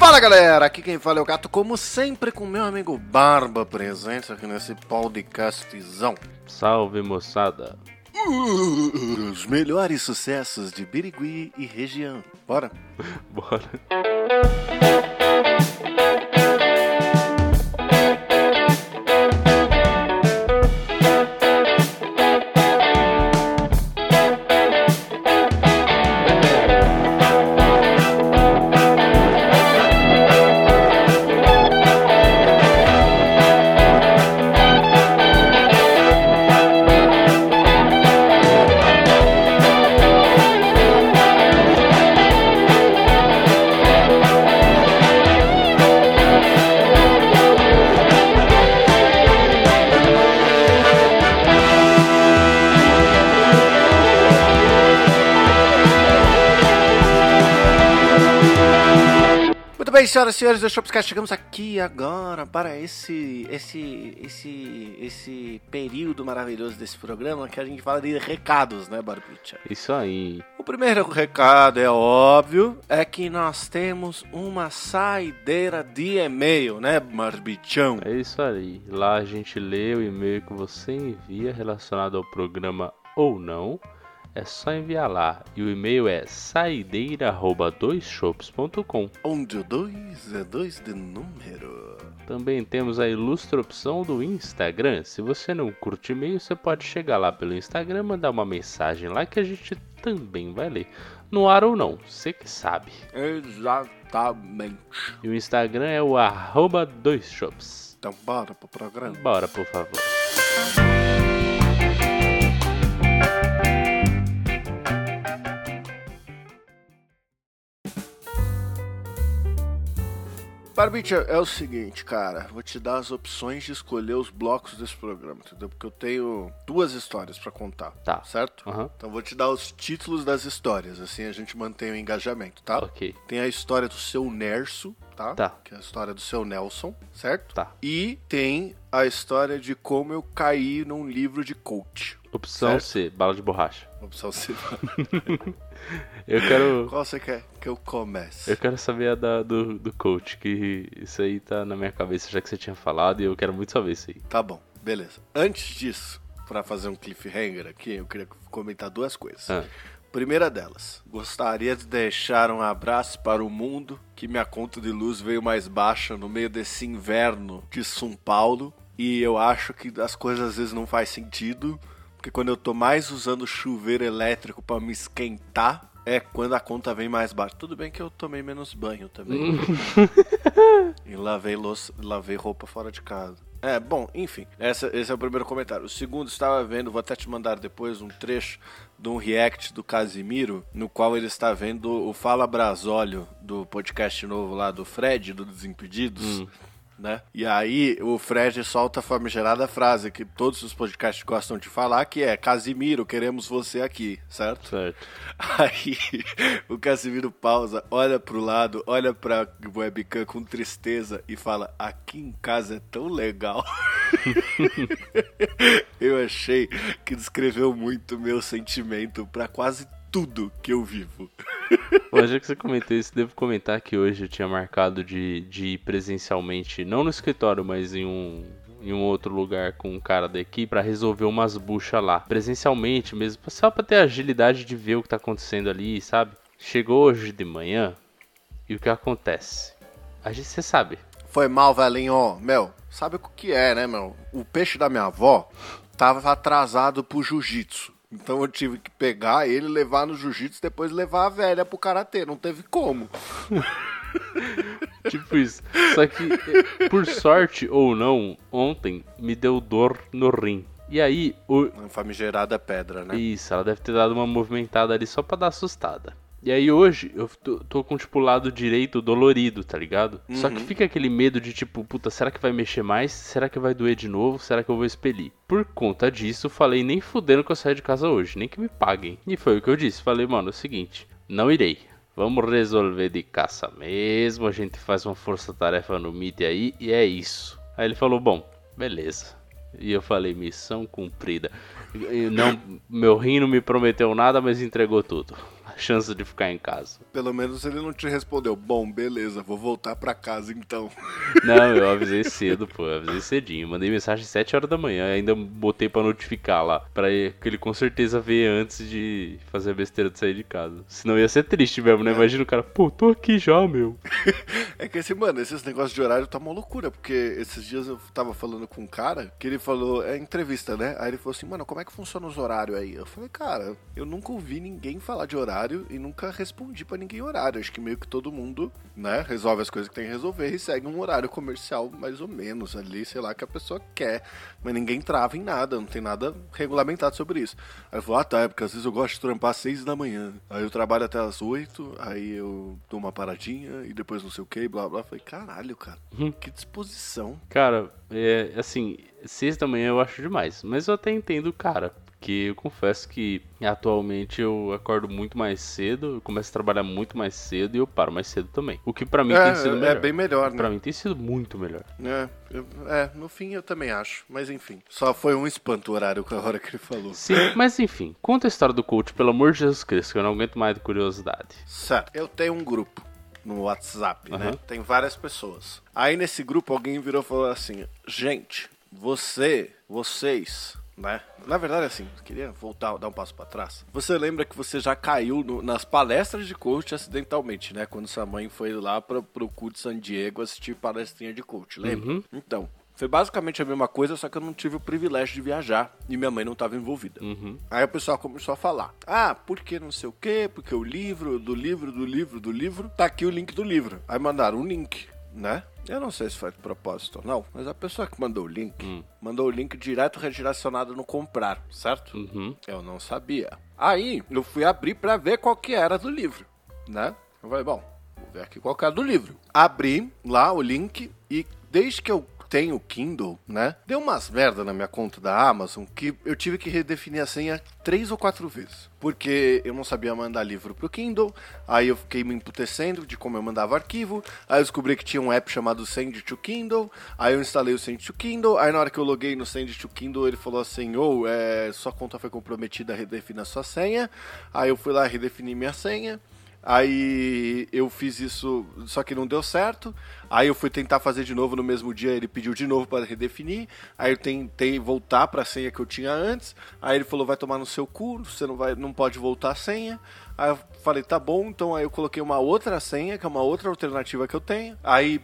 Fala galera, aqui quem fala é o Gato, como sempre com meu amigo Barba presente aqui nesse podcastzão. Salve moçada. Os melhores sucessos de Birigui e região. Bora? Bora. Bem, senhoras e senhores do Shopscast, chegamos aqui agora para esse, esse, esse, esse período maravilhoso desse programa que a gente fala de recados, né, Barbicha? Isso aí. O primeiro recado, é óbvio, é que nós temos uma saideira de e-mail, né, Barbichão? É isso aí. Lá a gente lê o e-mail que você envia relacionado ao programa ou não. É só enviar lá. E o e-mail é saideira@doisshops.com. Onde o 2 é 2 de número. Também temos a ilustre opção do Instagram. Se você não curte e-mail, você pode chegar lá pelo Instagram, mandar uma mensagem lá que a gente também vai ler. No ar ou não, você que sabe. Exatamente. E o Instagram é o arroba doisshops. Então bora pro programa. Bora, por favor. Barbicha, é o seguinte, cara. Vou te dar as opções de escolher os blocos desse programa, entendeu? Porque eu tenho duas histórias pra contar. Tá. Certo? Aham. Então vou te dar os títulos das histórias, assim a gente mantém o engajamento, tá? Ok. Tem a história do seu Nerso, tá? Tá. Que é a história do seu Nelson, certo? Tá. E tem a história de como eu caí num livro de coach. Opção Certo. C, bala de borracha. Opção C. Eu quero. Qual você quer que eu comece? Eu quero saber a da, do, do coach, que isso aí tá na minha cabeça já que você tinha falado e eu quero muito saber isso aí. Tá bom, beleza. Antes disso, pra fazer um cliffhanger aqui, eu queria comentar duas coisas. Ah. Primeira delas, gostaria de deixar um abraço para o mundo que minha conta de luz veio mais baixa no meio desse inverno de São Paulo e eu acho que as coisas às vezes não faz sentido, porque quando eu tô mais usando chuveiro elétrico para me esquentar, é quando a conta vem mais baixa. Tudo bem que eu tomei menos banho também. E lavei, louça, lavei roupa fora de casa. É, bom, enfim, essa, esse é o primeiro comentário. O segundo, estava vendo, vou até te mandar depois um trecho de um react do Casimiro, no qual ele está vendo o Fala Brasólio do podcast novo lá do Fred, do Desimpedidos. Né? E aí o Fred solta a famigerada frase que todos os podcasts gostam de falar, que é Casimiro, queremos você aqui, certo? Certo. Aí o Casimiro pausa, olha pro lado, olha pra webcam com tristeza e fala: Aqui em casa é tão legal. eu achei que descreveu muito meu sentimento pra quase tudo que eu vivo. Bom, já que você comentou isso, devo comentar que hoje eu tinha marcado de, de ir presencialmente, não no escritório, mas em um, em um outro lugar com um cara da equipe pra resolver umas buchas lá. Presencialmente mesmo, só pra ter a agilidade de ver o que tá acontecendo ali, sabe? Chegou hoje de manhã e o que acontece? A gente, você sabe, Foi mal, velhinho. Meu, sabe o que é, né, meu? O peixe da minha avó tava atrasado pro jiu-jitsu. Então eu tive que pegar ele, levar no jiu-jitsu depois levar a velha pro karatê. Não teve como. Tipo isso. Só que, por sorte ou não, ontem me deu dor no rim. E aí, o... Uma famigerada pedra, né? isso, ela deve ter dado uma movimentada ali só pra dar assustada. E aí hoje eu tô, tô com tipo o lado direito dolorido, tá ligado? Só que fica aquele medo de tipo, puta, será que vai mexer mais? Será que vai doer de novo? Será que eu vou expelir? Por conta disso, falei nem fudendo que eu saio de casa hoje, nem que me paguem. E foi o que eu disse, falei, mano, é o seguinte, não irei. Vamos resolver de caça mesmo, a gente faz uma força-tarefa no Meet aí e é isso. Aí ele falou, bom, beleza. E eu falei, missão cumprida. E Não, meu rim não me prometeu nada, mas entregou tudo. Chance de ficar em casa. Pelo menos ele não te respondeu, bom, beleza, vou voltar pra casa então. Não, eu avisei cedo, pô, eu avisei cedinho. Mandei mensagem às 7 horas da manhã, ainda botei pra notificar lá, pra que ele com certeza ver antes de fazer a besteira de sair de casa. Senão ia ser triste mesmo, né? É. Imagina o cara, pô, tô aqui já, meu. é que esse, mano, esses negócios de horário tá uma loucura, porque esses dias eu tava falando com um cara que ele falou, é entrevista, né? Aí ele falou assim, mano, como é que funciona os horários aí? Eu falei, cara, eu nunca ouvi ninguém falar de horário e nunca respondi para ninguém horário. Acho que meio que todo mundo, né, resolve as coisas que tem que resolver e segue um horário comercial mais ou menos ali, sei lá, que a pessoa quer. Mas ninguém trava em nada, não tem nada regulamentado sobre isso. Aí eu falei, ah tá, é porque às vezes eu gosto de trampar às seis da manhã. Aí eu trabalho até às oito, aí eu dou uma paradinha e depois não sei o que, blá blá. Eu falei, caralho, cara, hum. que disposição. Cara, é assim, seis da manhã eu acho demais. Mas eu até entendo o cara. Porque eu confesso que atualmente eu acordo muito mais cedo, eu começo a trabalhar muito mais cedo e eu paro mais cedo também. O que para mim é, tem sido é melhor. É bem melhor, né? Pra mim tem sido muito melhor. É, eu, é, no fim eu também acho. Mas enfim, só foi um espanto o horário com a hora que ele falou. Sim, mas enfim, conta a história do coach, pelo amor de Jesus Cristo, que eu não aguento mais de curiosidade. Certo, eu tenho um grupo no WhatsApp, uhum. né? Tem várias pessoas. Aí nesse grupo alguém virou e falou assim: gente, você, vocês né? Na verdade, assim, queria voltar, dar um passo para trás. Você lembra que você já caiu no, nas palestras de coach acidentalmente, né? Quando sua mãe foi lá para pro cu de San Diego assistir palestrinha de coach, lembra? Uhum. Então, foi basicamente a mesma coisa, só que eu não tive o privilégio de viajar e minha mãe não estava envolvida. Uhum. Aí o pessoal começou a falar: Ah, porque não sei o quê, porque o livro, do livro, do livro, do livro, tá aqui o link do livro. Aí mandaram um link, né? Eu não sei se foi de propósito ou não, mas a pessoa que mandou o link, hum. mandou o link direto redirecionado no comprar, certo? Uhum. Eu não sabia. Aí, eu fui abrir para ver qual que era do livro, né? Eu falei, bom, vou ver aqui qual que é do livro. Abri lá o link e desde que eu tenho o Kindle, né? Deu umas merda na minha conta da Amazon que eu tive que redefinir a senha três ou quatro vezes. Porque eu não sabia mandar livro pro Kindle, aí eu fiquei me emputecendo de como eu mandava arquivo, aí eu descobri que tinha um app chamado Send to Kindle, aí eu instalei o Send to Kindle, aí na hora que eu loguei no Send to Kindle ele falou assim, ou oh, é, sua conta foi comprometida, redefina sua senha, aí eu fui lá redefini minha senha, Aí eu fiz isso, só que não deu certo. Aí eu fui tentar fazer de novo no mesmo dia, ele pediu de novo para redefinir. Aí eu tentei voltar para a senha que eu tinha antes. Aí ele falou: "Vai tomar no seu cu, você não vai, não pode voltar a senha". Aí eu falei, tá bom, então aí eu coloquei uma outra senha, que é uma outra alternativa que eu tenho. Aí,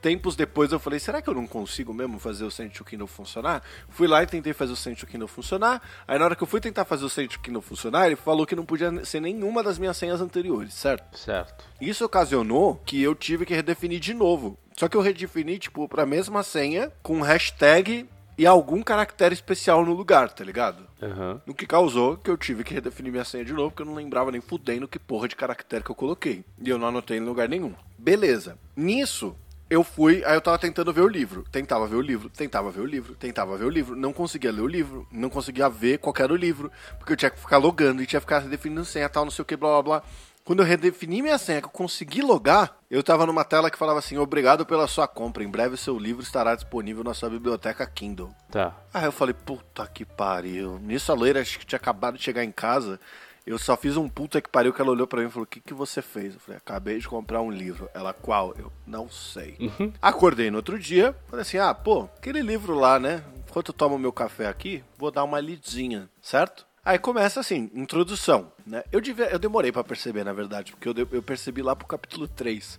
tempos depois, eu falei, será que eu não consigo mesmo fazer o Send to Kindle funcionar? Fui lá e tentei fazer o Send to Kindle funcionar. Aí na hora que eu fui tentar fazer o Send to Kindle funcionar, ele falou que não podia ser nenhuma das minhas senhas anteriores, certo? Certo. Isso ocasionou que eu tive que redefinir de novo. Só que eu redefini, tipo, pra mesma senha, com hashtag e algum caractere especial no lugar, tá ligado? Uhum. O que causou que eu tive que redefinir minha senha de novo, porque eu não lembrava nem fudendo que porra de caractere que eu coloquei. E eu não anotei em lugar nenhum. Beleza. Nisso, eu fui, aí eu tava tentando ver o livro. Tentava ver o livro, tentava ver o livro, tentava ver o livro. Não conseguia ler o livro, não conseguia ver qual era o livro, porque eu tinha que ficar logando e tinha que ficar redefinindo senha tal, não sei o que, blá blá blá. Quando eu redefini minha senha, que eu consegui logar, eu tava numa tela que falava assim: Obrigado pela sua compra. Em breve seu livro estará disponível na sua biblioteca Kindle. Tá. Aí eu falei: Puta que pariu. Nisso a loira acho que tinha acabado de chegar em casa. Eu só fiz um puta que pariu que ela olhou para mim e falou: O que, que você fez? Eu falei: Acabei de comprar um livro. Ela, qual? Eu, não sei. Uhum. Acordei no outro dia, falei assim: Ah, pô, aquele livro lá, né? Enquanto eu tomo meu café aqui, vou dar uma lidinha, certo? Aí começa assim, introdução, né? Eu, devia, eu demorei para perceber, na verdade, porque eu, eu percebi lá pro capítulo 3.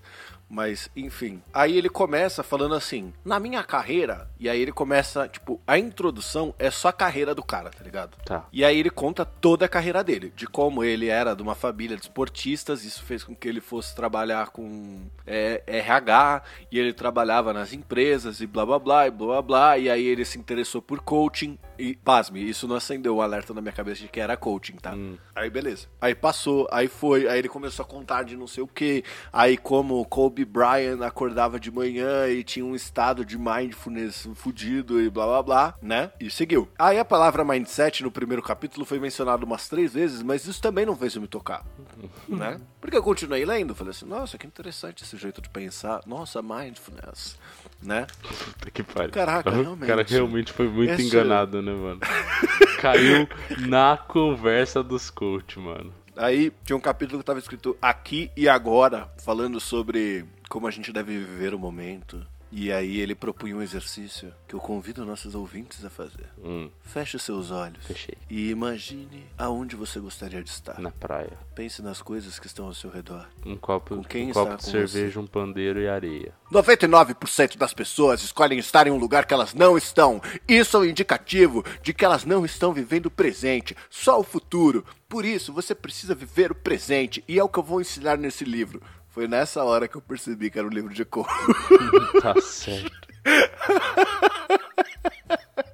Mas, enfim. Aí ele começa falando assim: na minha carreira. E aí ele começa, tipo, a introdução é só a carreira do cara, tá ligado? Tá. E aí ele conta toda a carreira dele, de como ele era de uma família de esportistas, isso fez com que ele fosse trabalhar com é, RH, e ele trabalhava nas empresas, e blá blá blá, e blá blá blá. E aí ele se interessou por coaching. E, pasme, isso não acendeu o um alerta na minha cabeça de que era coaching, tá? Hum. Aí beleza. Aí passou, aí foi, aí ele começou a contar de não sei o que. Aí como Kobe Kobe Bryant acordava de manhã e tinha um estado de mindfulness fudido e blá blá blá, né? E seguiu. Aí a palavra mindset no primeiro capítulo foi mencionada umas três vezes, mas isso também não fez eu me tocar, né? Porque eu continuei lendo, falei assim, nossa, que interessante esse jeito de pensar. Nossa, mindfulness, né? Puta que pariu. Caraca, realmente. O cara realmente foi muito esse... enganado, né, mano? Caiu na conversa dos coach, mano. Aí tinha um capítulo que tava escrito aqui e agora, falando sobre como a gente deve viver o momento. E aí ele propunha um exercício que eu convido nossos ouvintes a fazer. Hum, Feche seus olhos fechei. e imagine aonde você gostaria de estar. Na praia. Pense nas coisas que estão ao seu redor. Um copo, Com quem um copo de com cerveja, um pandeiro e areia. 99% das pessoas escolhem estar em um lugar que elas não estão. Isso é um indicativo de que elas não estão vivendo o presente, só o futuro. Por isso, você precisa viver o presente, e é o que eu vou ensinar nesse livro. Foi nessa hora que eu percebi que era um livro de cor. Tá certo.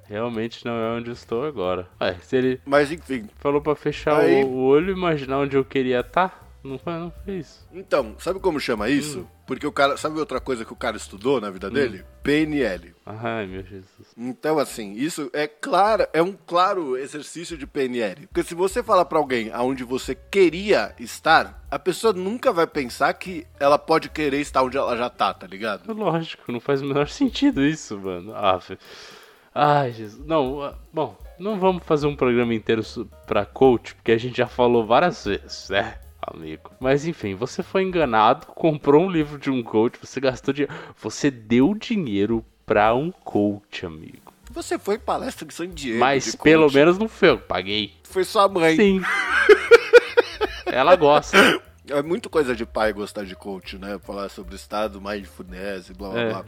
Realmente não é onde estou agora. Ué, se ele Mas enfim. falou pra fechar Aí- o, o olho e imaginar onde eu queria estar, não foi, não isso. Então, sabe como chama isso? Porque o cara. Sabe outra coisa que o cara estudou na vida dele? PNL. Ai, meu Jesus. Então, assim, isso é claro, é um claro exercício de PNL. Porque se você falar pra alguém aonde você queria estar, a pessoa nunca vai pensar que ela pode querer estar onde ela já tá, tá ligado? Lógico, não faz o menor sentido isso, mano. Ah, Ai, Jesus. Não, ah, bom, não vamos fazer um programa inteiro pra coach, porque a gente já falou várias vezes, né, amigo? Mas enfim, você foi enganado, comprou um livro de um coach, você gastou dinheiro. Você deu dinheiro pra um coach, amigo. Você foi palestra de San Diego. Mas pelo coach. menos não foi eu paguei. Foi sua mãe. Sim. Ela gosta. É muito coisa de pai gostar de coach, né? Falar sobre o estado, mindfulness e blá blá É. blá.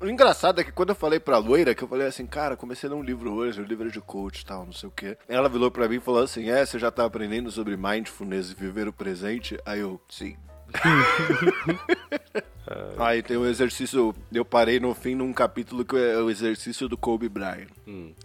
O engraçado é que quando eu falei pra loira, que eu falei assim, cara, comecei a ler um livro hoje, um livro de coach e tal, não sei o quê. Ela virou pra mim e falou assim, é, você já tá aprendendo sobre mindfulness e viver o presente? Aí eu, sim. Aí tem um exercício, eu parei no fim num capítulo que é o exercício do Kobe Bryant.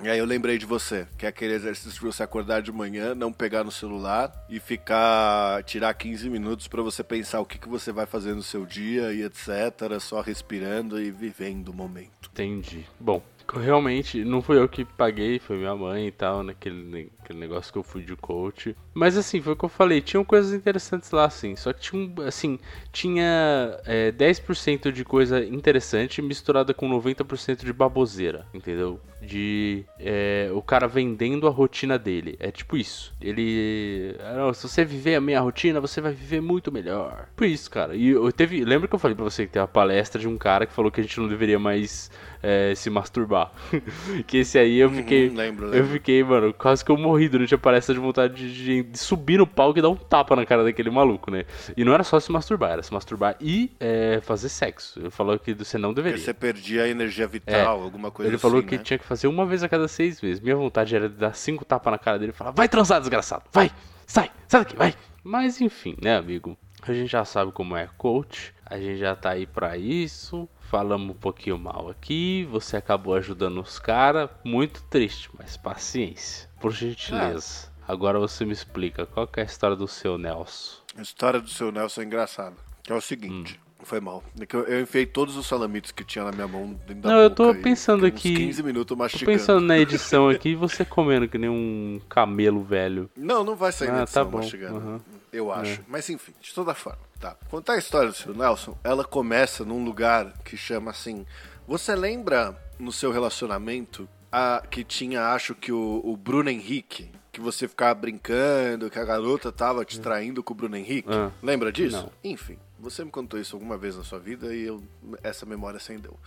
E aí eu lembrei de você, que é aquele exercício de você acordar de manhã, não pegar no celular e ficar, tirar 15 minutos pra você pensar o que, que você vai fazer no seu dia e etc, só respirando e vivendo o momento. Entendi. Bom, realmente não fui eu que paguei, foi minha mãe e tal, naquele, naquele negócio que eu fui de coach. Mas assim, foi o que eu falei, tinham coisas interessantes lá, assim. Só que tinha, assim, tinha é, 10% de coisa interessante misturada com 90% de baboseira, entendeu? De é, o cara vendendo a rotina dele. É tipo isso. Ele. ah, se você viver a minha rotina, você vai viver muito melhor. Por isso, cara. E eu teve. Lembra que eu falei pra você que tem uma palestra de um cara que falou que a gente não deveria mais é, se masturbar? que esse aí eu fiquei. Uhum, lembro, Eu lembro. fiquei, mano, quase que eu morri durante a palestra de vontade de, de- subir no palco e dar um tapa na cara daquele maluco, né? E não era só se masturbar, era se masturbar e é, fazer sexo. Ele falou que você não Porque deveria. você perdia a energia vital, alguma coisa Ele assim, falou que né? tinha que fazer uma vez a cada seis meses. Minha vontade era de dar cinco tapas na cara dele e falar: vai transar, desgraçado, vai, sai, sai daqui, vai. Mas enfim, né, amigo? A gente já sabe como é coach, a gente já tá aí pra isso. Falamos um pouquinho mal aqui, você acabou ajudando os caras. Muito triste, mas paciência. Por gentileza. Agora você me explica qual é a história do seu Nelson. A história do seu Nelson é engraçada. Que é o seguinte. Hum. Foi mal. É eu, eu enfiei todos os salamitos que tinha na minha mão dentro da Não, eu tô e pensando uns aqui- 15 minutos Tô mastigando. pensando na edição aqui e você comendo que nem um camelo velho. Não, não vai sair Ah, na edição tá bom. mastigando. Aham. Eu acho. Mas enfim, de toda forma, tá. Contar a história do seu Nelson, ela começa num lugar que chama assim. Você lembra no seu relacionamento a, que tinha, acho que o, o Bruno Henrique? Que você ficava brincando, que a garota tava te traindo com o Bruno Henrique? Ah. Lembra disso? Não. Enfim, você me contou isso alguma vez na sua vida e eu, essa memória acendeu.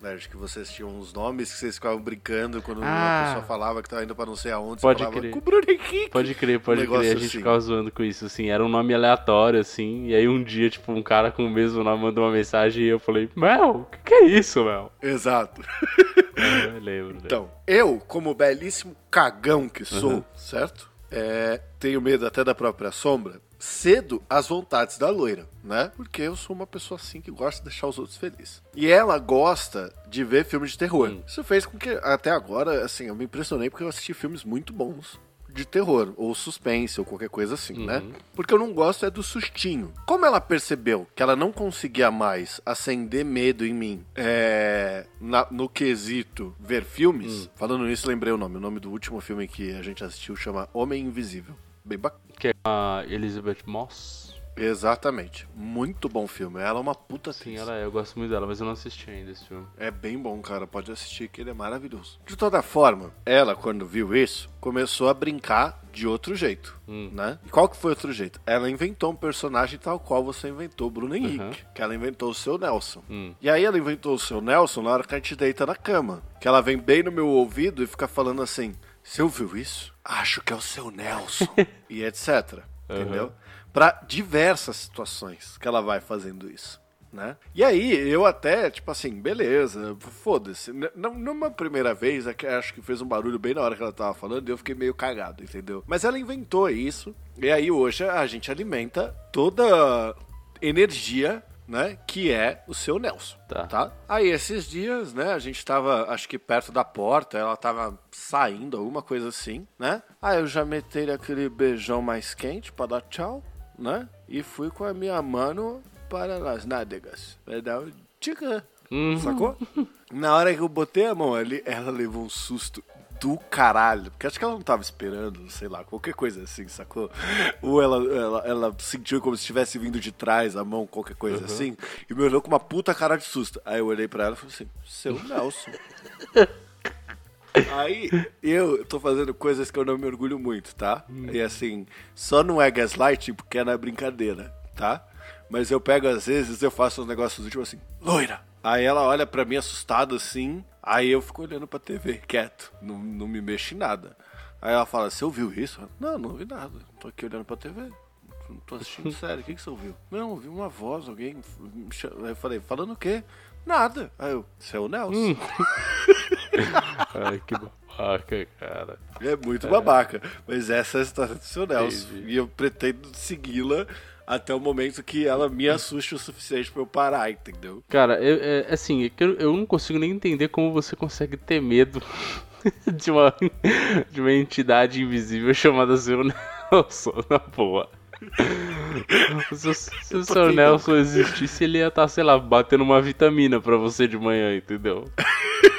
Né, Acho que vocês tinham uns nomes que vocês ficavam brincando quando Ah. uma pessoa falava que tava indo pra não sei aonde. Pode falava crer. Pode crer, pode Um crer. A gente assim. ficava zoando com isso, assim. Era um nome aleatório, assim. E aí um dia, tipo, um cara com o mesmo nome mandou uma mensagem e eu falei, Mel, o que, que é isso, Mel? Exato. É, eu lembro. né? Então, eu, como belíssimo cagão que sou, certo? É, tenho medo até da própria sombra. Cedo às vontades da loira, né? Porque eu sou uma pessoa assim que gosta de deixar os outros felizes. E ela gosta de ver filmes de terror. Hum. Isso fez com que, até agora, assim, eu me impressionei porque eu assisti filmes muito bons de terror, ou suspense, ou qualquer coisa assim, né? Porque eu não gosto é do sustinho. Como ela percebeu que ela não conseguia mais acender medo em mim é, na- no quesito ver filmes, falando nisso, lembrei o nome. O nome do último filme que a gente assistiu chama Homem Invisível. Bem bacana. Que é a Elizabeth Moss. Exatamente. Muito bom filme. Ela é uma puta atriz. Sim, ela é. Eu gosto muito dela, mas eu não assisti ainda esse filme. É bem bom, cara. Pode assistir que ele é maravilhoso. De toda forma, ela, quando viu isso, começou a brincar de outro jeito, Hum. né? E qual que foi o outro jeito? Ela inventou um personagem tal qual você inventou, Bruno Henrique. Uhum. Que ela inventou o seu Nelson. Hum. E aí ela inventou o seu Nelson na hora que a gente deita na cama. Que ela vem bem no meu ouvido e fica falando assim: Você ouviu isso? Acho que é o seu Nelson. e etc. Entendeu? Pra diversas situações que ela vai fazendo isso. Né? E aí, eu até, tipo assim, beleza, foda-se. Numa primeira vez, é acho que fez um barulho bem na hora que ela tava falando e eu fiquei meio cagado, entendeu? Mas ela inventou isso, e aí hoje a gente alimenta toda energia, né, que é o seu Nelson, Tá. tá? Aí esses dias, né, a gente tava, acho que perto da porta, ela tava saindo, alguma coisa assim, né? Aí eu já metei aquele beijão mais quente pra dar tchau, né? E fui com a minha mano para as nádegas. Pra dar um tchica, Uhum. sacou? Na hora que eu botei a mão ali, ela levou um susto do caralho. Porque acho que ela não tava esperando, sei lá, qualquer coisa assim, sacou? Ou ela, ela, ela sentiu como se tivesse vindo de trás a mão, qualquer coisa assim, e me olhou com uma puta cara de susto. Aí eu olhei pra ela e falei assim: Seu Nelson. Aí eu tô fazendo coisas que eu não me orgulho muito, tá? E assim, só não é gaslighting porque é na brincadeira, tá? Mas eu pego às vezes, eu faço uns negócios do tipo assim, loira. Aí ela olha pra mim assustada assim, aí eu fico olhando pra TV, quieto, não, não me mexo em nada. Aí ela fala, você ouviu isso? Eu, Não, não ouvi nada, tô aqui olhando pra TV. Não tô assistindo sério, o que, que você ouviu? Não, ouvi uma voz, alguém. Aí eu falei, falando o quê? Nada. Aí eu, você é o Nelson. Ai, que babaca, cara. É muito babaca. Mas essa é a história do seu Nelson. Entendi. E eu pretendo segui-la até o momento que ela me assuste o suficiente pra eu parar, entendeu? Cara, eu, é, assim, é eu, eu não consigo nem entender como você consegue ter medo de uma, de uma entidade invisível chamada seu Nelson, na boa. Se, o- se o seu. Nelson existisse, ele ia estar, sei lá, batendo uma vitamina pra você de manhã, entendeu?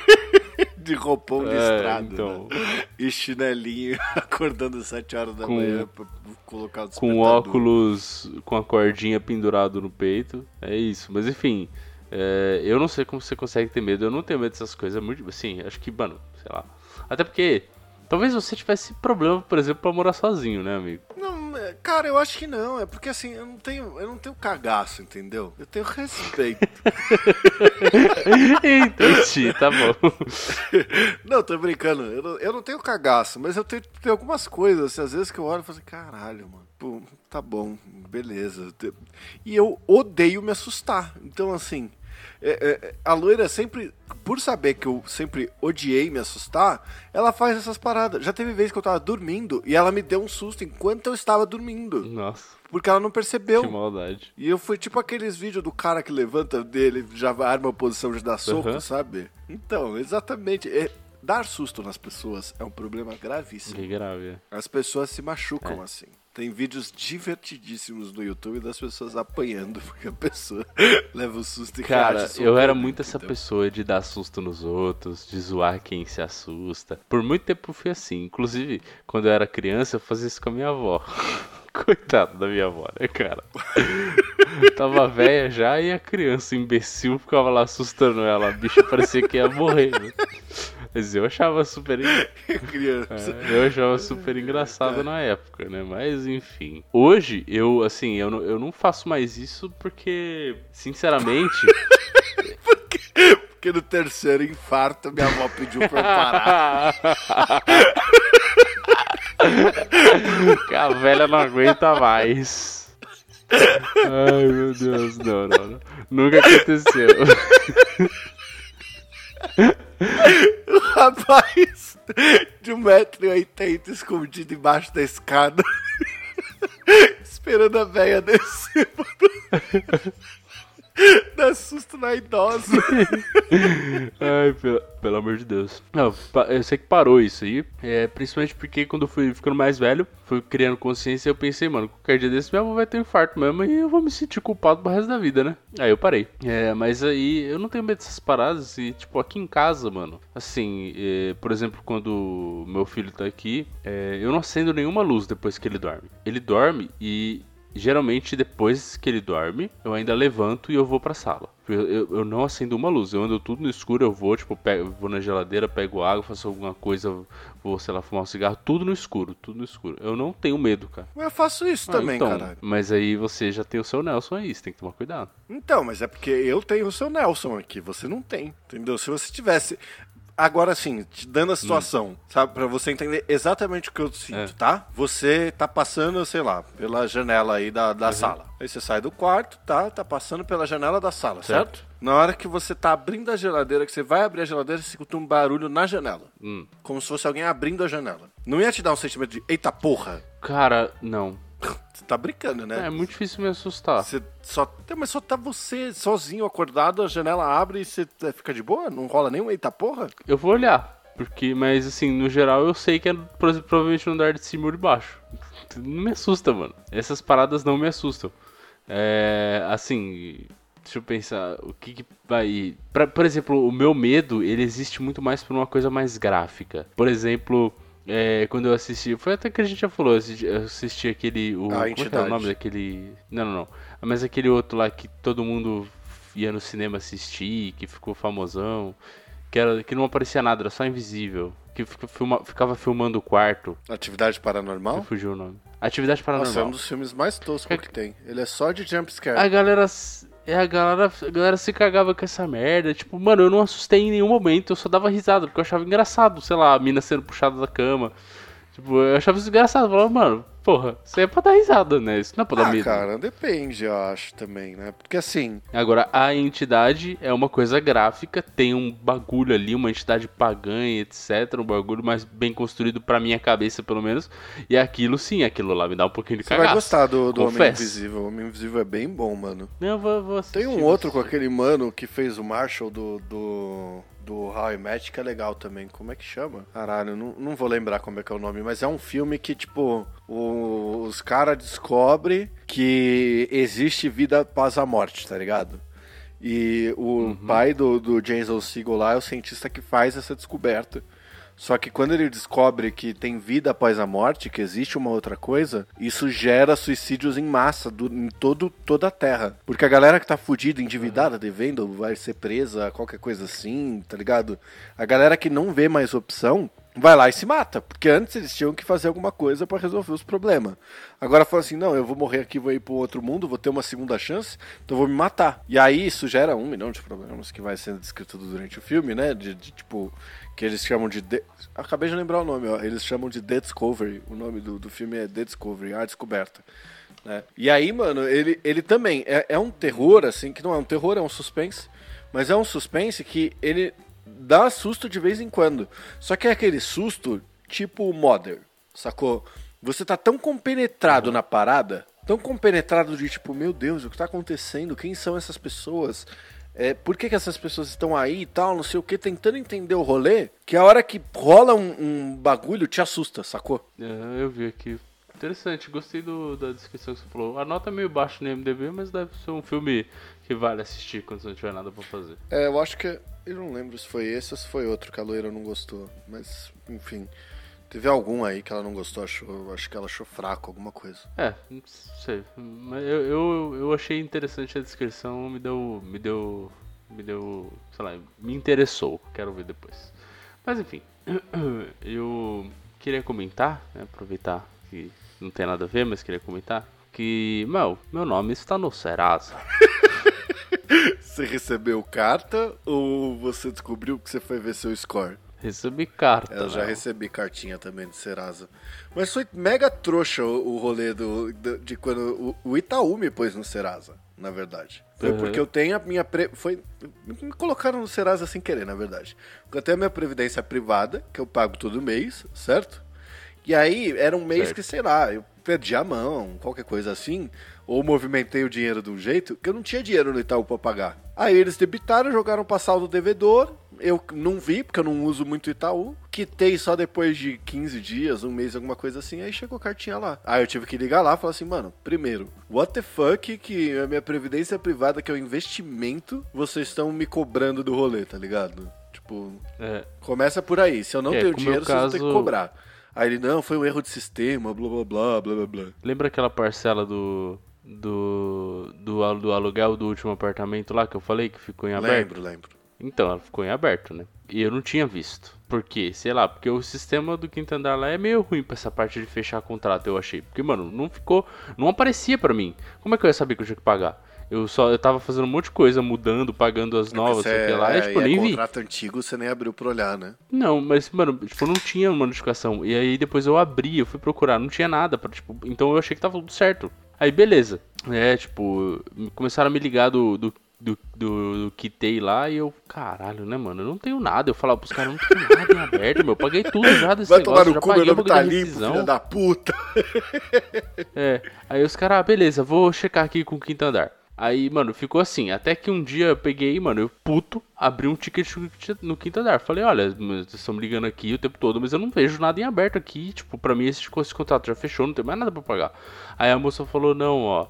De roupão É, estrada. então. né? E chinelinho, acordando às 7 horas da Com- manhã pra colocar o Com óculos, com a cordinha pendurado no peito. É isso. Mas enfim, é, eu não sei como você consegue ter medo. Eu não tenho medo dessas coisas. É muito, assim, acho que, mano, sei lá. Até porque talvez você tivesse problema, por exemplo, pra morar sozinho, né, amigo? Não, cara, eu acho que não. É porque assim, eu não tenho, eu não tenho cagaço, entendeu? Eu tenho respeito. Entendi, tá bom. não, tô brincando. Eu não, eu não tenho cagaço, mas eu tenho, tenho algumas coisas, assim, às vezes que eu olho e falo assim, caralho, mano. Pô, tá bom, beleza. E eu odeio me assustar. Então, assim, é- é- a loira sempre, por saber que eu sempre odiei me assustar, ela faz essas paradas. Já teve vez que eu tava dormindo e ela me deu um susto enquanto eu estava dormindo. Nossa, Porque ela não percebeu. que maldade. E eu fui tipo aqueles vídeos do cara que levanta dele, já arma a posição de dar soco, Aham. sabe? Então, exatamente. É- dar susto nas pessoas é um problema gravíssimo. Que grave. é. As pessoas se machucam É. assim. Tem vídeos divertidíssimos no YouTube das pessoas apanhando porque a pessoa leva o susto e Cara, eu era muito essa entendeu? pessoa de dar susto nos outros, de zoar quem se assusta. Por muito tempo eu fui assim. Inclusive, quando eu era criança, eu fazia isso com a minha avó. Coitado da minha avó, né, cara? Tava velha já e a criança imbecil ficava lá assustando ela. A bicha parecia que ia morrer. Né? Mas eu achava super. Criança. é, eu achava super engraçado na época, né? Mas enfim. Hoje, eu, assim, eu não, eu não faço mais isso porque, sinceramente. Porque no terceiro infarto minha avó pediu pra eu parar. que a velha não aguenta mais. Ai, meu Deus, não, não, não. Nunca aconteceu. Rapaz de 1,80m escondido embaixo da escada. esperando a velha descer. Dá susto na idosa. Ai, pelo, pelo amor de Deus. Não, eu sei que parou isso aí. É, principalmente porque quando eu fui ficando mais velho, fui criando consciência, eu pensei, mano, qualquer dia desse minha avó vai ter um infarto mesmo e eu vou me sentir culpado pro resto da vida, né? Aí eu parei. É, mas aí eu não tenho medo dessas paradas e, tipo, aqui em casa, mano, assim, é, por exemplo, quando meu filho tá aqui, é, eu não acendo nenhuma luz depois que ele dorme. Ele dorme e geralmente depois que ele dorme, eu ainda levanto e eu vou pra sala. Eu, eu, eu não acendo uma luz, eu ando tudo no escuro, eu vou, tipo, pego, vou na geladeira, pego água, faço alguma coisa, vou, sei lá, fumar um cigarro, tudo no escuro, tudo no escuro. Eu não tenho medo, cara. Eu faço isso Ah, também, então, caralho. Mas aí você já tem o seu Nelson aí, você tem que tomar cuidado. Então, mas é porque eu tenho o seu Nelson aqui, você não tem, entendeu? Se você tivesse. Agora sim, te dando a situação, sabe? Pra você entender exatamente o que eu sinto, É. tá? Você tá passando, sei lá, pela janela aí da, da sala. Aí você sai do quarto, tá? Tá passando pela janela da sala, certo? Certo. Na hora que você tá abrindo a geladeira, que você vai abrir a geladeira, você escuta um barulho na janela. Hum. Como se fosse alguém abrindo a janela. Não ia te dar um sentimento de, eita porra, Cara, não. Você tá brincando, né? É muito difícil me assustar. Você só, Tá, mas só tá você sozinho acordado, a janela abre e você é, fica de boa? Não rola nenhum eita porra? Eu vou olhar. Porque, mas assim, no geral eu sei que é pro- provavelmente no andar de cima ou de baixo. Não me assusta, mano. Essas paradas não me assustam. É. Assim. Deixa eu pensar. O que, que vai. Pra, por exemplo, o meu medo, ele existe muito mais por uma coisa mais gráfica. Por exemplo. É, quando eu assisti, foi até que a gente já falou, eu assisti, eu assisti aquele, o, A como é é o nome daquele, não, não, não, mas aquele outro lá que todo mundo ia no cinema assistir, que ficou famosão, que, era, que não aparecia nada, era só invisível. Que filma- ficava filmando o quarto. Atividade paranormal? fugiu o nome. Atividade Nossa, é um Paranormal. dos filmes mais toscos que tem. Ele é só de jumpscare. A galera. É, A galera, a galera se cagava com essa merda. Tipo, mano, eu não assustei em nenhum momento. Eu só dava risada, porque eu achava engraçado, sei lá, a mina sendo puxada da cama. Tipo, eu achava isso engraçado. Eu falava, mano, porra, isso é pra dar risada, né? Isso não é pra dar Ah, medo. cara, depende, eu acho também, né? Porque assim, Agora, a entidade é uma coisa gráfica, tem um bagulho ali, uma entidade pagã, e etc. Um bagulho mais bem construído pra minha cabeça, pelo menos. E aquilo sim, aquilo lá me dá um pouquinho de você cagaço. vai gostar do, do Homem. Invisível. O Homem Invisível é bem bom, mano. Não, eu vou, vou assistir, Tem um outro com aquele mano que fez o Marshall do, do, do How I Met, que é legal também. Como é que chama? Caralho, não, não vou lembrar como é que é o nome, mas é um filme que, tipo, o- os caras descobrem que existe vida após a morte, tá ligado? E o pai do, do Jason Segel lá é o cientista que faz essa descoberta. Só que quando ele descobre que tem vida após a morte, que existe uma outra coisa, isso gera suicídios em massa do- em todo, toda a Terra. Porque a galera que tá fudida, endividada, devendo, vai ser presa, qualquer coisa assim, tá ligado? A galera que não vê mais opção, vai lá e se mata. Porque antes eles tinham que fazer alguma coisa pra resolver os problemas. Agora fala assim, não, eu vou morrer aqui, vou ir pro outro mundo, vou ter uma segunda chance, então eu vou me matar. E aí isso gera um milhão de problemas que vai sendo descrito durante o filme, né? De, de, tipo, que eles chamam de... de- Acabei de lembrar o nome, ó. Eles chamam de The Discovery. O nome do, do filme é The Discovery, A Descoberta. Né? E aí, mano, ele, ele também é, é um terror, assim, que não é um terror, é um suspense. Mas é um suspense que ele dá susto de vez em quando. Só que é aquele susto tipo Mother, sacou? Você tá tão compenetrado na parada, tão compenetrado de tipo, meu Deus, o que tá acontecendo? Quem são essas pessoas? É, por que, que essas pessoas estão aí e tal, não sei o que, tentando entender o rolê, que a hora que rola um, um bagulho te assusta, sacou? É, eu vi aqui. Interessante, gostei do, da descrição que você falou. A nota é meio baixa no MDB, mas deve ser um filme que vale assistir quando você não tiver nada pra fazer. É, eu acho que. Eu não lembro se foi esse ou se foi outro que a loira não gostou. Mas, enfim. Teve algum aí que ela não gostou, achou, acho que ela achou fraco, alguma coisa. É, não sei. Mas eu, eu, eu achei interessante a descrição, me deu. Me deu. Me deu. Sei lá, me interessou. Quero ver depois. Mas enfim. Eu queria comentar, né, aproveitar que não tem nada a ver, mas queria comentar. Que, meu, meu nome está no Serasa. Você recebeu carta ou você descobriu que você foi ver seu score? Recebi carta. Eu já né? recebi cartinha também do Serasa. Mas foi mega trouxa o, o rolê do, do- de quando o, o Itaú me pôs no Serasa, na verdade. Foi Uhum. porque eu tenho a minha. Pre... Foi... Me colocaram no Serasa sem querer, na verdade. Porque eu tenho a minha previdência privada, que eu pago todo mês, certo? E aí era um mês Certo. que, sei lá, eu perdi a mão, qualquer coisa assim, ou movimentei o dinheiro de um jeito que eu não tinha dinheiro no Itaú pra pagar. Aí eles debitaram, jogaram pra saldo devedor, eu não vi, porque eu não uso muito Itaú, quitei só depois de 15 dias, um mês, alguma coisa assim, aí chegou a cartinha lá. Aí eu tive que ligar lá e falar assim, mano, primeiro, what the fuck que a minha previdência privada, que é um investimento, vocês estão me cobrando do rolê, tá ligado? Tipo, É, Começa por aí. Se eu não É, tenho o dinheiro, meu vocês vão ter que caso- cobrar. Aí ele, não, foi um erro de sistema, blá blá blá, blá blá blá. Lembra aquela parcela do, do, do, do aluguel do último apartamento lá que eu falei que ficou em aberto? Lembro, lembro. Então, ela ficou em aberto, né? E eu não tinha visto. Por quê? Sei lá, porque o sistema do quinto andar lá é meio ruim pra essa parte de fechar contrato, eu achei. Porque, mano, não ficou. Não aparecia pra mim. Como é que eu ia saber que eu tinha que pagar? Eu só eu tava fazendo um monte de coisa, mudando, pagando as novas, sei que lá, e tipo, é, nem vi. contrato antigo, você nem abriu pra olhar, né? Não, mas, mano, tipo, não tinha uma notificação. E aí depois eu abri, eu fui procurar, não tinha nada pra, tipo, então eu achei que tava tudo certo. Aí beleza. É, tipo, começaram a me ligar do, do, do, do, do Kitei lá e eu, caralho, né, mano? Eu não tenho nada. Eu falava pros caras, não tenho nada em aberto, meu. Eu paguei tudo já desse Vai negócio, tomar no já cu, meu nome tá da limpo, filha da puta. É, aí os caras, ah, beleza, vou checar aqui com o quinto andar. Aí, mano, ficou assim, até que um dia eu peguei, mano, eu puto, abri um ticket no quinto andar. Falei, olha, vocês estão me ligando aqui o tempo todo, mas eu não vejo nada em aberto aqui. Tipo, pra mim esse, esse contrato já fechou, não tem mais nada pra pagar. Aí a moça falou, não, ó,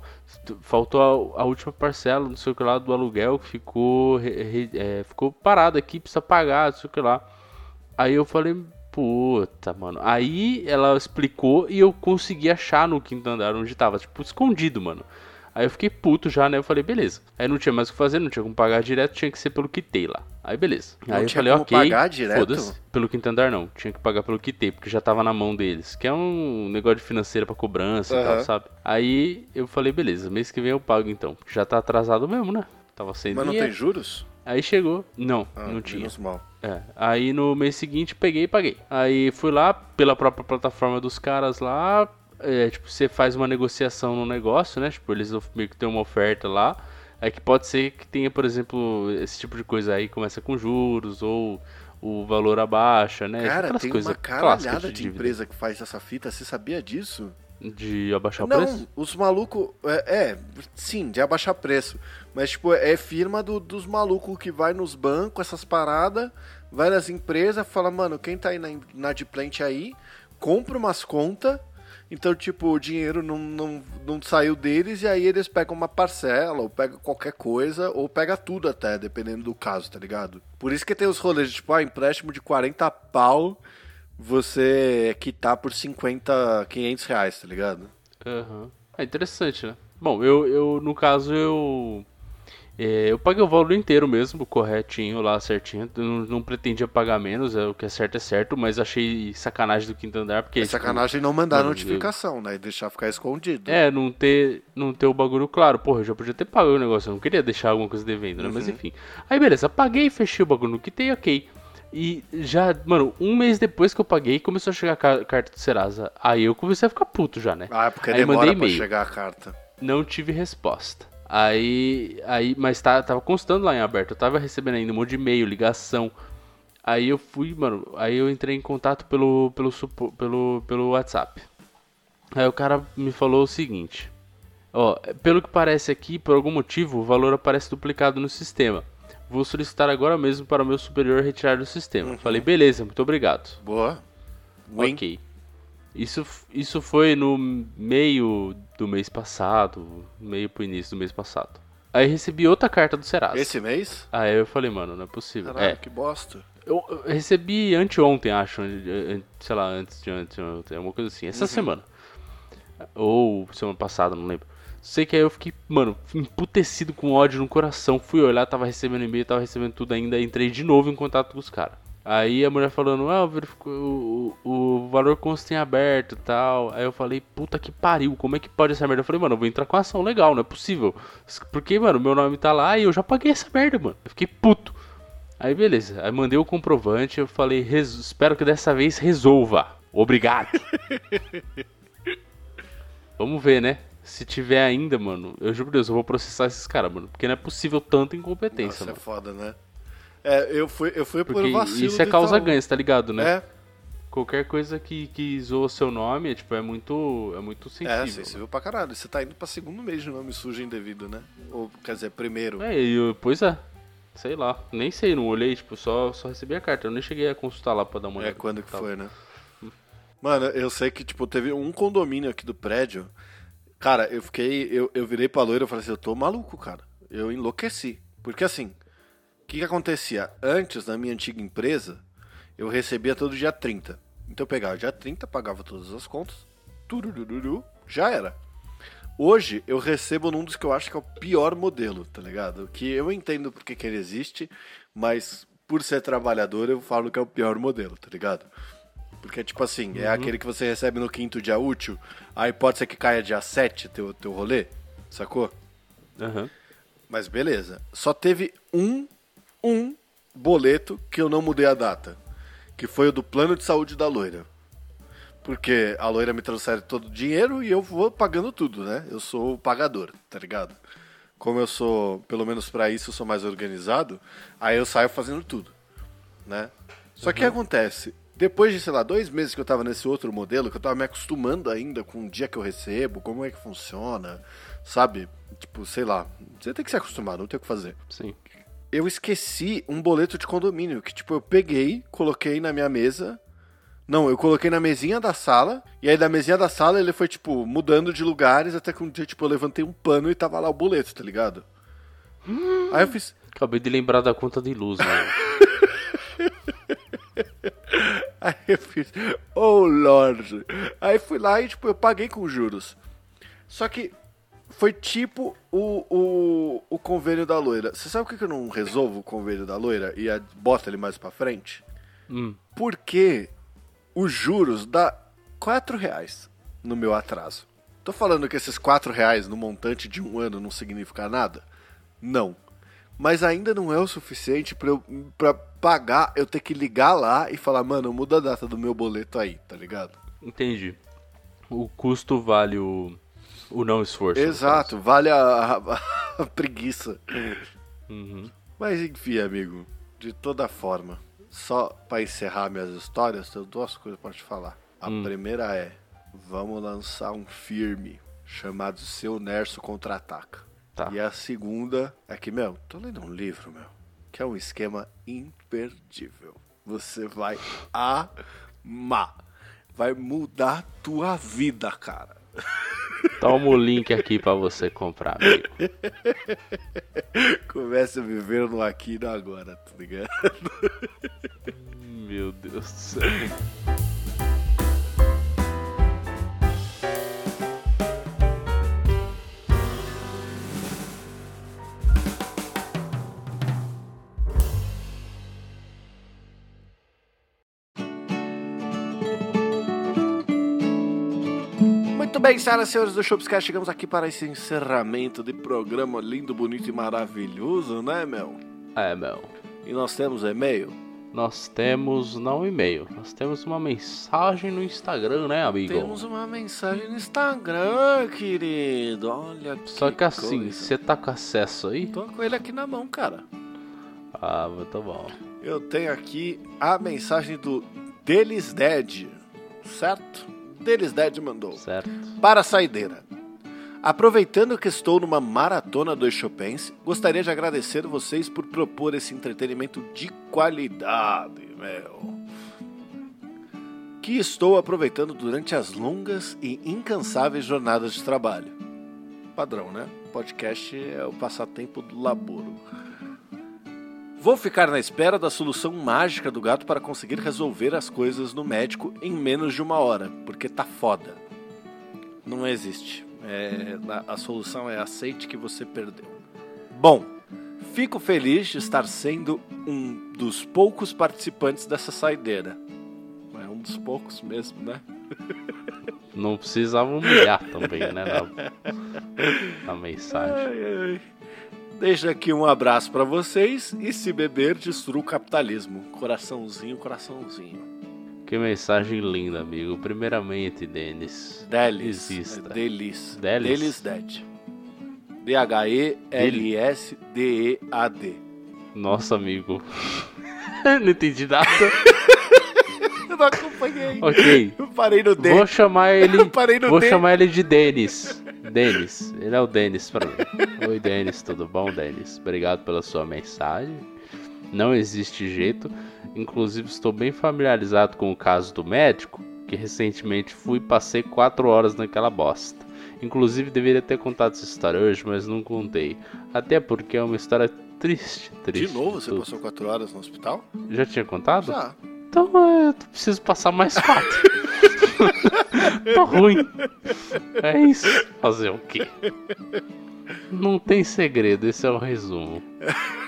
faltou a, a última parcela, não sei o que lá, do aluguel, que ficou, re- re- é, ficou parado aqui, precisa pagar, não sei o que lá. Aí eu falei, puta, mano. Aí ela explicou e eu consegui achar no quinto andar onde tava, tipo, escondido, mano. Aí eu fiquei puto já, né? Eu falei, beleza. Aí não tinha mais o que fazer, não tinha como pagar direto, tinha que ser pelo Quitei lá. Aí beleza. Não aí eu tinha falei, como ok. pagar direto? Foda-se. Pelo quinto andar não. Tinha que pagar pelo Quitei, porque já tava na mão deles. Que é um negócio de financeira pra cobrança e tal, sabe? Aí eu falei, beleza, mês que vem eu pago então. Já tá atrasado mesmo, né? Tava sem Mas não dinheiro. tem juros? Aí chegou. Não, Ah, não tinha. É, aí no mês seguinte peguei e paguei. Aí fui lá pela própria plataforma dos caras lá, é, tipo, você faz uma negociação no negócio, né? Tipo, eles meio que tem uma oferta lá. É que pode ser que tenha, por exemplo, esse tipo de coisa aí, começa com juros ou o valor abaixa, né? Cara, Aquelas tem uma caralhada de, dívida. empresa que faz essa fita. Você sabia disso? De abaixar o não, preço? os malucos. É, é, sim, de abaixar preço. Mas, tipo, é firma do- dos malucos que vai nos bancos, essas paradas, vai nas empresas, fala, mano, quem tá aí na inadimplente aí, compra umas contas. Então, tipo, o dinheiro não, não, não saiu deles e aí eles pegam uma parcela, ou pegam qualquer coisa, ou pega tudo até, dependendo do caso, tá ligado? Por isso que tem os rolês de, tipo, ah, empréstimo de 40 pau, você quitar por 50, 500 reais, tá ligado? Aham. É interessante, né? Bom, eu, eu no caso, eu. É, eu paguei o valor inteiro mesmo, corretinho lá, certinho. Eu não, não pretendia pagar menos, é, o que é certo é certo, mas achei sacanagem do quinto andar, porque. É tipo, sacanagem não mandar mano, notificação, né? E deixar ficar escondido. É, não ter, não ter o bagulho claro. Porra, eu já podia ter pago o negócio, eu não queria deixar alguma coisa devendo, né? Mas Uhum. enfim. Aí beleza, paguei, fechei o bagulho no quitei, ok. E já, mano, um mês depois que eu paguei, começou a chegar a ca- carta do Serasa. Aí eu comecei a ficar puto já, né? Ah, porque Aí demora mandei pra chegar a carta. Não tive resposta. Aí, aí mas tá, tava constando lá em aberto. Eu tava recebendo ainda um monte de e-mail, ligação. Aí eu fui, mano, aí eu entrei em contato pelo, pelo, pelo, pelo WhatsApp. Aí o cara me falou o seguinte: Ó, pelo que parece aqui, por algum motivo, o valor aparece duplicado no sistema. Vou solicitar agora mesmo para o meu superior retirar do sistema. Falei, beleza, muito obrigado. Boa. Win. Ok. Isso, isso foi no meio do mês passado, meio pro início do mês passado. Aí recebi outra carta do Serasa. Esse mês? Aí eu falei, mano, não é possível. Caralho, é, que bosta. eu, eu recebi anteontem, acho, sei lá, antes de anteontem, alguma coisa assim, Uhum. essa semana. Ou semana passada, não lembro. Sei que aí eu fiquei, mano, emputecido com ódio no coração. Fui olhar, tava recebendo e-mail, tava recebendo tudo ainda. Entrei de novo em contato com os caras. Aí a mulher falando, ah, o, o, o valor consta em aberto e tal. Aí eu falei, puta que pariu, como é que pode essa merda? Eu falei, mano, eu vou entrar com ação legal, não é possível. Porque, mano, meu nome tá lá e eu já paguei essa merda, mano. Eu fiquei puto. Aí beleza, aí mandei o comprovante, eu falei, "Res- espero que dessa vez resolva. Obrigado. Vamos ver, né? Se tiver ainda, mano, eu juro por Deus, eu vou processar esses caras, mano. Porque não é possível tanta incompetência, Nossa, é mano. foda, né? É, eu fui, eu fui por Porque vacilo isso é causa Itaú. ganha, tá ligado, né? É, Qualquer coisa que, que zoa seu nome, é, tipo, é muito, é muito sensível. é, sensível pra caralho. Você tá indo pra segundo mês de nome sujo indevido, né? Ou, quer dizer, primeiro. É, e eu, pois é. Sei lá, nem sei, não olhei, tipo, só, só recebi a carta. Eu nem cheguei a consultar lá pra dar uma É, olhada. quando que foi, né? Mano, eu sei que, tipo, teve um condomínio aqui do prédio. Cara, eu fiquei. Eu, eu virei pra loira e falei assim, eu tô maluco, cara. Eu enlouqueci. Porque assim, que, que acontecia? Antes, na minha antiga empresa, eu recebia todo dia 30. Então eu pegava dia 30, pagava todas as contas, turururu, já era. Hoje eu recebo num dos que eu acho que é o pior modelo, tá ligado? Que eu entendo porque que ele existe, mas por ser trabalhador eu falo que é o pior modelo, tá ligado? Porque, tipo assim, é aquele que você recebe no quinto dia útil, aí pode ser que caia dia 7 teu, teu rolê, sacou? Aham. Mas beleza. Só teve um, um boleto que eu não mudei a data. Que foi o do plano de saúde da loira. Porque a loira me transfere todo o dinheiro e eu vou pagando tudo, né? Eu sou o pagador, tá ligado? Como eu sou, pelo menos pra isso, eu sou mais organizado, aí eu saio fazendo tudo, né? Só que o que acontece? Depois de, sei lá, dois meses que eu tava nesse outro modelo, que eu tava me acostumando ainda com o dia que eu recebo, como é que funciona, sabe? Tipo, sei lá, você tem que se acostumar, não tem o que fazer Sim. Eu esqueci um boleto de condomínio que tipo eu peguei, coloquei na minha mesa. Não, eu coloquei na mesinha da sala e aí da mesinha da sala ele foi tipo mudando de lugares até que um dia tipo eu levantei um pano e tava lá o boleto, tá ligado? Aí eu fiz, Acabei de lembrar da conta de luz, mano. aí eu fiz, oh lord. Aí fui lá e tipo eu paguei com juros. Só que foi tipo o, o, o convênio da loira. Você sabe por que eu não resolvo o convênio da loira e a- bota ele mais pra frente? Hum. Porque os juros dá 4 reais no meu atraso. Tô falando que esses 4 reais no montante de um ano não significa nada? Não. Mas ainda não é o suficiente pra, eu, pra pagar, eu ter que ligar lá e falar, mano, muda a data do meu boleto aí, tá ligado? Entendi. O custo vale o, o não esforço. Exato, vale a, a- a preguiça. Uhum. Mas enfim, amigo, de toda forma, só pra encerrar minhas histórias, tenho duas coisas pra te falar. A Hum. primeira é, vamos lançar um filme chamado Seu Nerso Contra-Ataca. Tá. E a segunda é que, meu, tô lendo um livro, meu, que é um esquema imperdível. Você vai amar. Vai mudar tua vida, cara. Toma o link aqui pra você comprar, amigo. Comece a viver no aqui e no agora, tá ligado? Meu Deus do céu. Bem, senhoras e senhores do Shopscast, chegamos aqui para esse encerramento de programa lindo, bonito e maravilhoso, né, meu? É, meu. E nós temos e-mail? Nós temos não e-mail, nós temos uma mensagem no Instagram, né, amigo? Temos uma mensagem no Instagram, querido. Olha que Só que assim, você tá com acesso aí? Tô com ele aqui na mão, cara. Ah, muito bom. Eu tenho aqui a mensagem do Delis Dead, certo? Delis Dead mandou. Certo? Para a saideira. Aproveitando que estou numa maratona dos Chopins, gostaria de agradecer vocês por propor esse entretenimento de qualidade, meu. Que estou aproveitando durante as longas e incansáveis jornadas de trabalho. Padrão, né? Podcast é o passatempo do laboro. Vou ficar na espera da solução mágica do gato para conseguir resolver as coisas no médico em menos de uma hora, porque tá foda. Não existe. É, a, a solução é aceite que você perdeu. Bom, fico feliz de estar sendo um dos poucos participantes dessa saideira. É um dos poucos mesmo, né? Não precisava humilhar também, né? Na, na mensagem. Ai, ai. Deixo aqui um abraço pra vocês e se beber, destrua o capitalismo. Coraçãozinho, coraçãozinho. Que mensagem linda, amigo. Primeiramente, Denis. Delis. Exista. Delis. Delis? Delis Dead. D-H-E-L-S-D-E-A-D. Nossa, amigo. Não entendi nada. Eu não acompanhei. ok. Eu parei no D. Vou chamar ele. Eu parei no Vou chamar ele de Denis. Denis. Ele é o Denis pra mim. Oi, Denis. Tudo bom, Denis? Obrigado pela sua mensagem. Não existe jeito. Inclusive, estou bem familiarizado com o caso do médico, que recentemente fui e passei 4 horas naquela bosta. Inclusive, deveria ter contado essa história hoje, mas não contei. Até porque é uma história triste, triste. De novo, você tudo. passou quatro horas no hospital? Já tinha contado? Já. Então é, eu preciso passar mais quatro. tá ruim. É isso. Fazer o quê? Não tem segredo, esse é o resumo.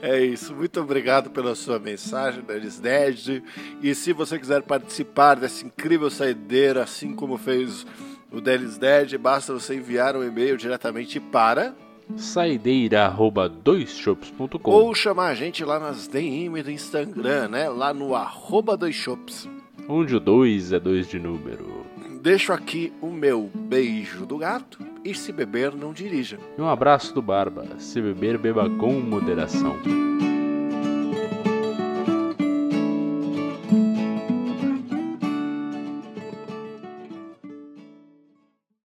É isso. Muito obrigado pela sua mensagem, Denis Nerd. E se você quiser participar dessa incrível saideira, assim como fez o Denis Nerd, basta você enviar um e-mail diretamente para saideira@doisshops.com ou chamar a gente lá nas DM do Instagram, né? Lá no arroba doisshops. Onde o 2 é 2 de número. Deixo aqui o meu beijo do gato e se beber, não dirija. E um abraço do Barba. Se beber, beba com moderação.